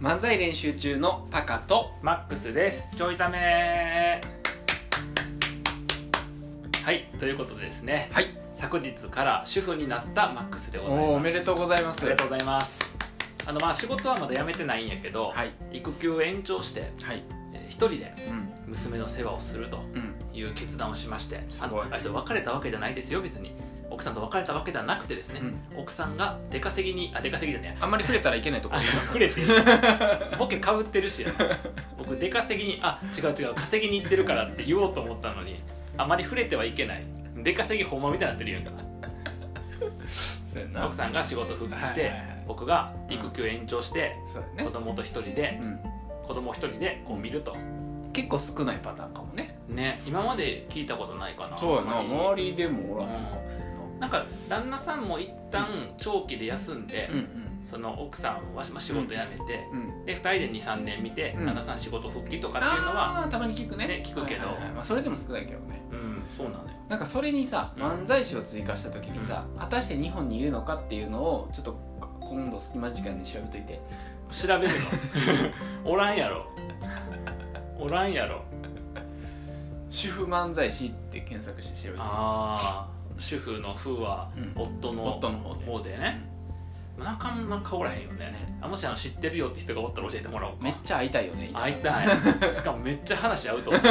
漫才練習中のパカとマックスです。ちょいため。はいということでですね。はい。昨日から主婦になったマックスでございます。おおめでとうございます。ありがとうございます。あのまあ仕事はまだ辞めてないんやけど、はい。育休延長してはい。えー一人でうん。娘の世話をするとうん。いう決断をしましてすごい。あのあれ別れたわけじゃないですよ別に奥さんと別れたわけではなくてですね、奥さんが出稼ぎにあ出稼ぎじゃね。あんまり触れたらいけないところあ触れてボケかぶってるし僕出稼ぎにあ違う違う稼ぎに行ってるからって言おうと思ったのにあまり触れてはいけない。出稼ぎほんまみたいになってるやんか。奥さんが仕事復帰して、はいはいはい。僕が育休延長して、そうやね。子供と一人でうん。子供一人でこう見ると。結構少ないパターンかもね。ね今まで聞いたことないかな。そうやな。周りでもおらへんかも。なんか旦那さんも一旦長期で休んで、うんその奥さんはまあ仕事辞めて、うんうん。で2人で23年見て、うん。旦那さん仕事復帰とかっていうのはたまに聞くね。ね聞くけど。はいはいはい。まあ、それでも少ないけどね。うんそうなのよ。なんかそれにさ漫才師を追加した時にさ、果たして日本にいるのかっていうのをちょっと今度隙間時間に調べといて。調べるの？おらんやろ。おらんやろ。主婦漫才師って検索して調べてああ主婦の「婦」はうん。夫の夫の方で。ねなかなかおらへんよね。あもしあの知ってるよって人がおったら教えてもらおうか。めっちゃ会いたいよね会いたい。しかもめっちゃ話合うと思う。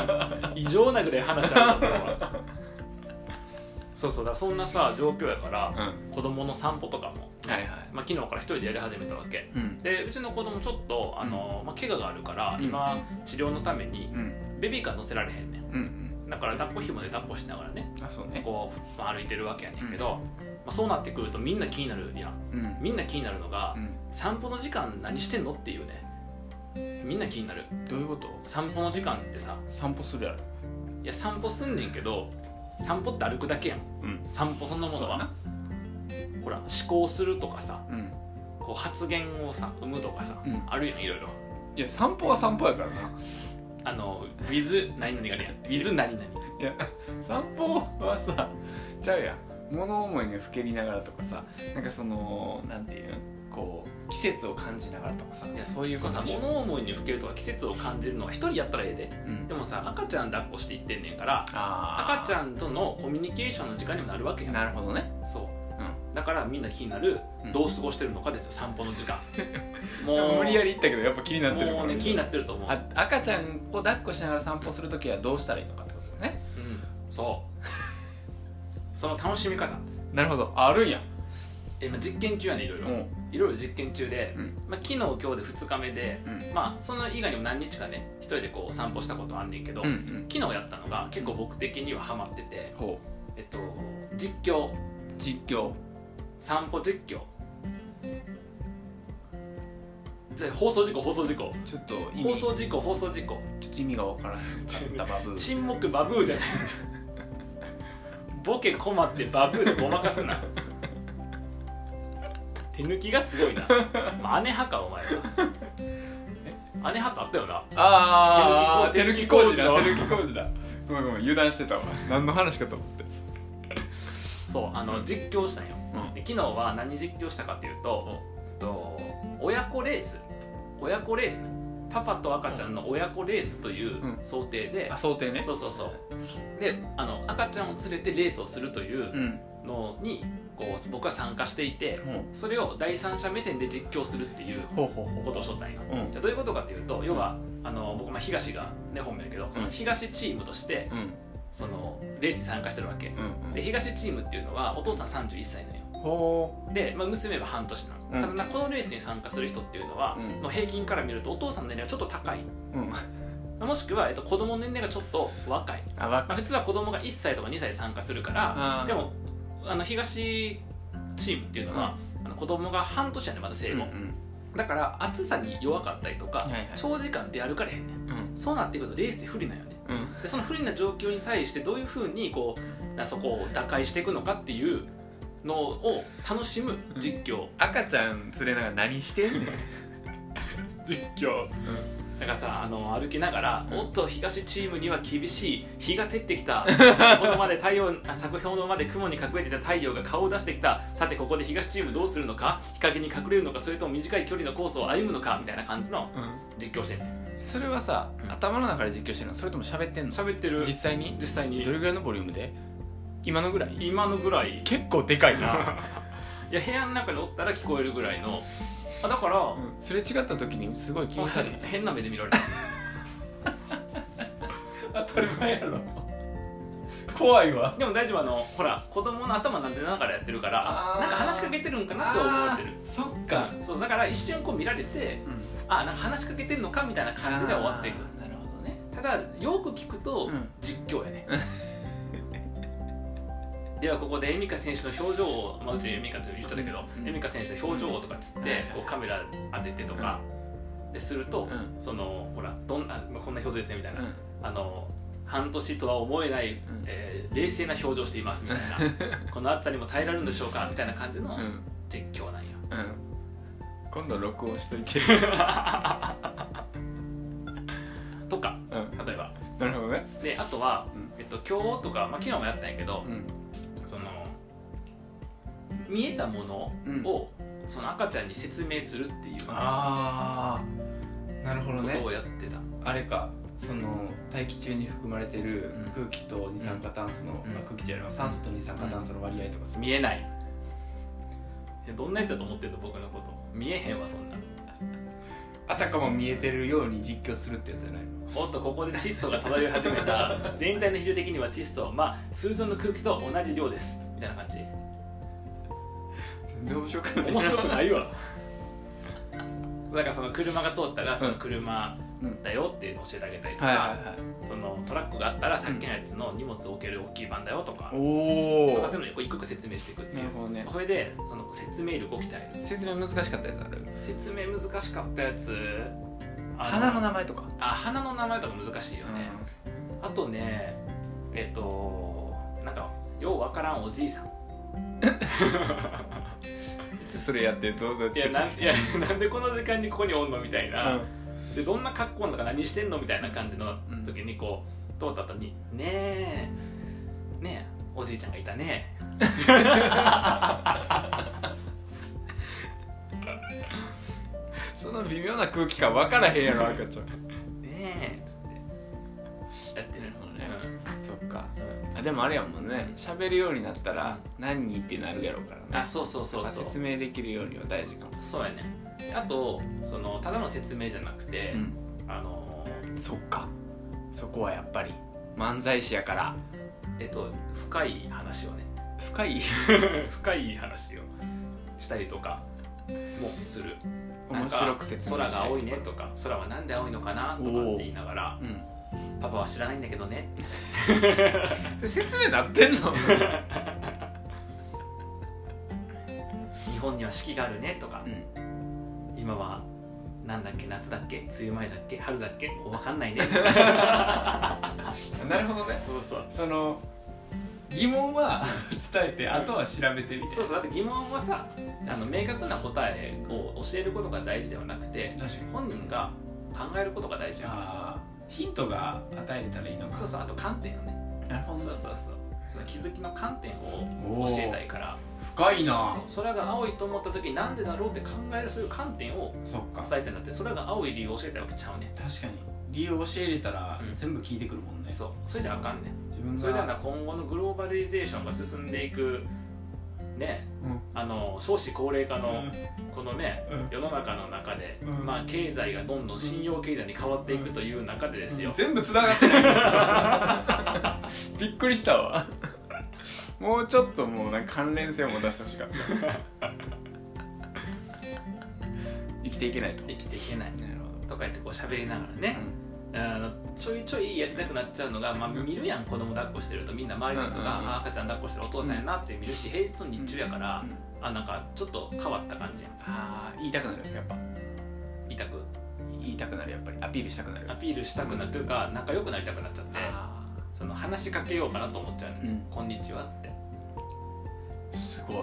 異常なぐらい話合うと思うわ。そうそうだからそんなさ状況やから、うん。子供の散歩とかも、はいはい。まあ、昨日から一人でやり始めたわけ。うん。でうちの子供ちょっとあの、まあ、怪我があるから、うん。今治療のためにうん。ベビーカー乗せられへんねん。うんから抱っこ紐で抱っこしながらねあそうね。こう、まあ、歩いてるわけやねんけど、まあ、そうなってくるとみんな気になるやん。うん。みんな気になるのが、うん。散歩の時間何してんのっていうね。みんな気になる。どういうこと？散歩の時間ってさ。散歩するやろ。いや散歩すんねんけど散歩って歩くだけやん。うん。散歩そのものは。ほら思考するとかさうん。こう発言をさ生むとかさ、うん。あるやんいろいろ。いや散歩は散歩やからなあの with 何々があるやん with 何々。いや散歩はさちゃうやん。物思いにふけりながらとかさなんかそのなんていうんこう季節を感じながらとかさ。いやそういうこと物思いにふけるとか季節を感じるのは一人やったらええで。うん。でもさ赤ちゃん抱っこしていってんねんからあ赤ちゃんとのコミュニケーションの時間にもなるわけやん。なるほどね。そう。うんだからみんな気になるうんどう過ごしてるのかですよ散歩の時間。もう無理やり言ったけどやっぱ気になってるもうね気になっってると思う。あ赤ちゃんを抱っこしながら散歩するときはどうしたらいいのかってことですね。うん。そう。その楽しみ方。なるほど。あるんや。え、まあ、実験中やねいろいろ。うん。いろいろ実験中で、うん。まあ、昨日今日で2日目でうん。まあその以外にも何日かね一人でこう散歩したことあんねんけど、うんうん。昨日やったのが結構僕的にはハマってて、ほえっと、実況。う実況散歩実況。じゃあ放送事故放送事故。ちょっと放送事故放送事故。ちょっと意味がわからなかったバブー沈黙バブーじゃない。ボケ困ってバブーでごまかすな。手抜きがすごいな、まあ、姉派かお前は。姉派ってあったよな。ああ手抜き工事だ手手抜き工事だ。ごめんごめん油断してたわ。何の話かと思って。そうあの実況したんよ。うんで昨日は何実況したかっていうと、えっと親子レース。親子レース。ねパパと赤ちゃんの親子レースといううん。想定で、あ想定ね。そうそうそう。であの赤ちゃんを連れてレースをするといううん。のにこう僕は参加していてほそれを第三者目線で実況するっていうことをしとったんよ。うどういうことかっていうと要はあの僕、まあ、東がね本名やけどその東チームとしてうん。そのレースに参加してるわけ。うんで東チームっていうのはお父さん31歳なんよ。ほで、まあ、娘は半年なの、うん。ただなこのレースに参加する人っていうのは、うん。の平均から見るとお父さんの年齢はちょっと高い、ううん。もしくは、えっと、子供の年齢がちょっと若い、あわまあ、普通は子供が1歳とか2歳で参加するからでもあの東チームっていうのは、あの子供が半年やねまだ生後、うんだから暑さに弱かったりとか、はいはい長時間出歩かれへんねん。うん。そうなってくるとレースで不利なんよね。うん。でその不利な状況に対してどういうふうにこうなそこを打開していくのかっていうのを楽しむ実況、赤ちゃん連れながら何してんねん。実況。だからさあの歩きながら、うん。おっと東チームには厳しい日が照ってきた。先ほどまで太陽あ先ほどまで雲に隠れていた太陽が顔を出してきた。さてここで東チームどうするのか？日陰に隠れるのか？それとも短い距離のコースを歩むのか？みたいな感じの実況してんねそれはさ、うん。頭の中で実況してるの？それとも喋ってんの？喋ってる。実際に？実際に。どれぐらいのボリュームで？今のぐらい？今のぐらい。い結構でかいな、や部屋の中におったら聞こえるぐらいの。あだから、うん。すれ違った時にすごい気にされへん変変な目で見られる 当たり前やろ。怖いわ。でも大丈夫あのほら子供の頭なんでながらやってるからなんか話しかけてるんかなと思ってる。そっか、そうだから一瞬こう見られてあなんか話しかけてるのかみたいな感じで終わっていく。なるほどね。ただよく聞くとうん。実況やね、ではここでエミカ選手の表情を、まあ、うちにエミカという人だけど、うん。エミカ選手の表情をとかっつって、うん。こうカメラ当ててとか、ですると、うん。そのほらどんな、まあ、こんな表情ですねみたいな、うん。あの半年とは思えない、えー冷静な表情していますみたいな。この暑さにも耐えられるんでしょうかみたいな感じのうん。実況なんよ、うん。今度録音しといて。とかうん。例えば。なるほどね。であとは、うん。えっと、今日とか、まあ、昨日もやったんやけど、うんその見えたものを、その赤ちゃんに説明するっていうこああなるほどね。とをやってた、あれかその大気中に含まれてるうん。空気と二酸化炭素の、うん。あ空気じゃないわ酸素と二酸化炭素の割合とかそう見えない。どんなやつだと思ってんの？僕のこと。見えへんわそんなあたかも見えてるように実況するってやつじゃないの？おっとここで窒素が漂い始めた。全体の比重的には窒素。まあ通常の空気と同じ量です。みたいな感じ。全然面白くない。面白くないわ。だからその車が通ったらその車うんだよっていうのを教えてあげたりとか、そのトラックがあったらさっきのやつの荷物を置ける大きい番だよとか、おおとかっていうのを一個一個説明していくっていう。なるほどね。それでその説明力を鍛える。説明難しかったやつある？説明難しかったやつあ花の名前とか？あ花の名前とか難しいよね、あとねえっとなんかようわからんおじいさん。いつそれやってどうぞいやなんいやなんでこの時間にここにおんのみたいな、うん。でどんな格好なのか何してんのみたいな感じの時にこう通った後に「ねえねえおじいちゃんがいたね その微妙な空気感分からへんやろ赤ちゃん。ねえ」っつって。やってるのね、そっか。うん。あでもあれやもんね。喋るようになったら何人ってなるやろうからね。あそうそうそうそう。説明できるようには大事かも。そうやね。あとそのただの説明じゃなくて、うん。あのそっか。そこはやっぱり漫才師やから。えっと深い話をね。深い？深い話をしたりとかもする面白く説明空が青いねねとか空はなんで青いのかなとかって言いながらうん。パパは知らないんだけどね。説明なってんの？日本には四季があるねとかうん。今はなんだっけ夏だっけ梅雨前だっけ春だっけ分かんないね。なるほどね。そうそう。その疑問は 伝えてあとは調べてみて。そうそうだって疑問はさあの明確な答えを教えることが大事ではなくて本人が考えることが大事だからさ。ヒントが与えれたらいいのか。そうそうあと観点よね。なるほそうそうそうその気づきの観点を教えたいから。深いな。空が青いと思った時なんでだろうって考えるそういう観点を伝えたいんだって。空が青い理由を教えたいわけちゃうね。確かに。理由を教えれたらうん。全部聞いてくるもんね、そう。それじゃあかんねそれじゃあな今後のグローバリゼーションが進んでいくねうん。あの少子高齢化のうん。このねうん。世の中の中で、うん。まあ経済がどんどん信用経済に変わっていくという中でですよ、全部つながってる びっくりしたわ。もうちょっともうなんか関連性を持たせてほしかった。生きていけないと。生きていけない。なるほとか言ってこう喋りながらね。ど、、あのちょいちょいやりたくなっちゃうのが、まあ、見るやん子供抱っこしてるとみんな周りの人が、あ赤ちゃん抱っこしてるお父さんやなって見るし平日の日中やから、うん。あなんかちょっと変わった感じやん。ああ言いたくなるやっぱ。痛く？言いたくなるやっぱり。アピールしたくなる。アピールしたくなるというか仲良くなりたくなっちゃってあその話しかけようかなと思っちゃうね、うん。こんにちはってーすごい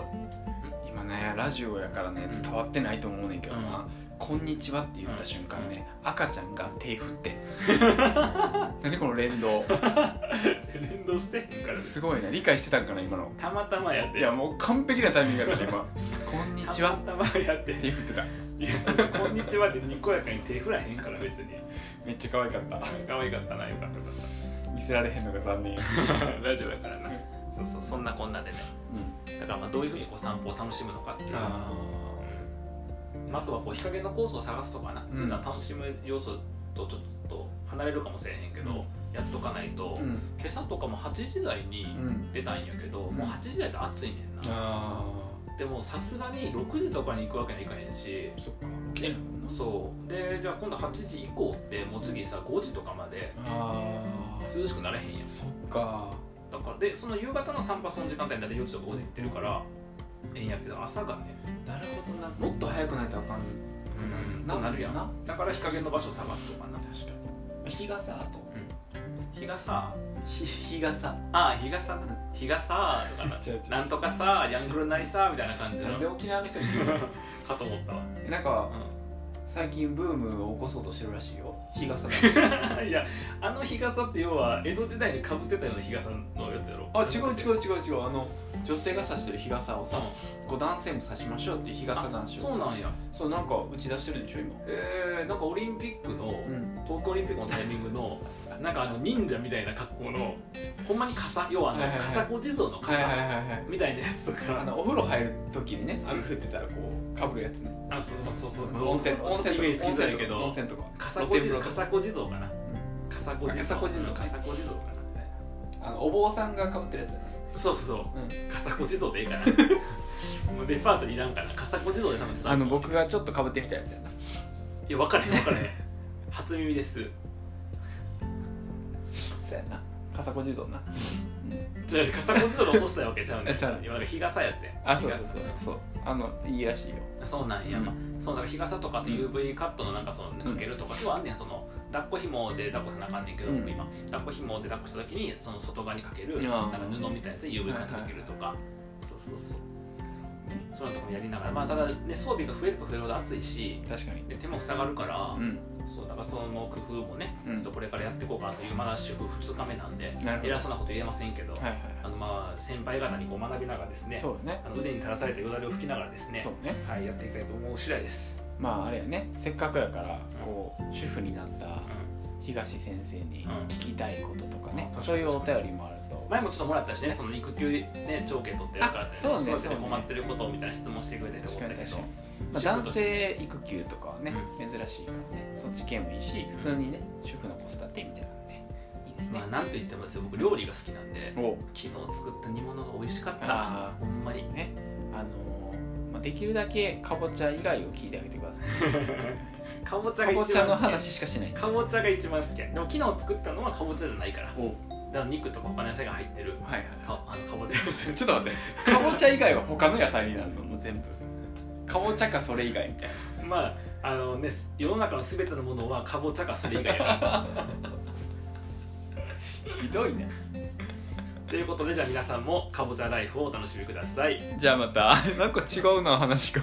今ねラジオやからね伝わってないと思うねんけどな、こんにちは」って言った瞬間ね、赤ちゃんが手振って。何この連動？連動してへんからすごいな理解してたんかな今の。たまたまやって。いやもう完璧なタイミングだったね今「こんにちは。たまたまやって」手振ってた。いやそこんにちはってにこやかに手振らへんから別に。めっちゃ可愛かった。可愛かったなよかったよかっ見せられへんのが残念。た ラジオやからな。そうそうそんなこんなでね。うん。だからまあどういうふうにこう散歩を楽しむのかっていうまあ、あとはこう日陰のコースを探すとかな、ん。そういうのは楽しむ要素とちょっと離れるかもしれへんけど、うん。やっとかないと、ーうん。今朝とかも8時台にうん出たんやけど、んもう8時台って暑いねんな、あでもさすがに6時とかに行くわけにはいかへんしーそっか。そう。でじゃあ今度8時以降ってもう次さ5時とかまであ涼しくなれへんやん。そっか。だからでその夕方の散歩その時間帯に大体4時とか5時行ってるからええんやけど朝がねなるほどな。もっと早くないとあかん。うんとなるやん。な。だから日陰の場所を探すとかな。確かに。日傘あと日がさ日日傘。ああ日がさ日がさとかな。なんとかさヤングルナイさみたいな感じの。なんで沖縄の人に かと思ったわ、なんかう最近ブームを起こそうとしてるらしいよ。日傘ん、いやあの日傘って要は江戸時代にかぶってたような日傘のやつやろ。あ違う違う違う違う。あの女性が差してる日傘をさ、うこう男性も差しましょうっていう日傘男子をそうなんや。そうなんか打ち出してるんでしょ今。えー、なんかオリンピックの、ん。東京オリンピックのタイミングのなんかあの忍者みたいな格好のほんまに傘要はあの、はいはいはい。笠子地蔵の傘、みたいなやつとか。あのお風呂入る時にね雨降ってたらこうかぶるやつね。あそうそうそうそう。温泉温泉イメージ好きじゃないけ温ど泉とか。笠子地蔵笠子地蔵か。な。笠子地蔵笠子地蔵か。な。あのお坊さんがかぶってるやつだね。そうそうそう。うん。笠子地蔵でいいかな。そのレパートリーいらんかな笠子地蔵で多分あるの僕がちょっとかぶってみたやつやな。いや分からへん分からへん。初耳ですそうやな。笠子地蔵な。じゃあ笠子地蔵で落としたわけちゃうねえ ちゃう今なんか日傘やってあそうそうそう。そう。あのいいらしいよ。そうなんや、うん。まあ、そうだから日傘とかと UV カットのなんかそのかけるとかではあんねん。その抱っこ紐で抱っこせなあかんねんけど、うん。僕今抱っこ紐で抱っこした時にその外側にかけるうん。なんか布みたいなやつで UV カットかけるとか、そうそうそうそういうのとかもやりながらまあただね装備が増えれば増えるほど暑いし確かに。で手も塞がるから、うん。そうだからその工夫もね、うん。ちょっとこれからやっていこうかなというまだ主婦2日目なんで偉そうなこと言えませんけど、はいはいあのまあ先輩方にこう学びながらですねそうだね。あの腕に垂らされたよだれを拭きながらですねそうね。はい、やっていきたいと思う次第です。まああれやね。せっかくやからこう主婦になったう東先生にうん。聞きたいこととかねうんそういうお便りもあ前もちょっともらったしね、その育休ね、長期取ってるからって、あそうねね。困ってることみたいな質問してくれた人確もおったけどまあ、男性育休とかはね珍しいからね。そっち系もいいし普通にね主婦の子育てみたいなのでいいですね。まあ、なんと言ってもですよ、僕、料理が好きなんで、お。昨日作った煮物が美味しかった。あほんまに。ね。あのーまあ、できるだけかぼちゃ以外を聞いてあげてください。かぼちゃかぼちゃのが一番好き。話しかしない。かぼちゃが一番好きや。でも、昨日作ったのはかぼちゃじゃないから。おだ肉とか他の野菜が入ってる。はいはいかあのかぼちゃ ちょっと待って。かぼちゃ以外は他の野菜になるの？もう全部。かぼちゃかそれ以外みたいな。まああのね世の中のすべてのものはかぼちゃかそれ以外 ひどいね。ということでじゃあ皆さんもかぼちゃライフをお楽しみください。じゃあまた。なんか違うな話が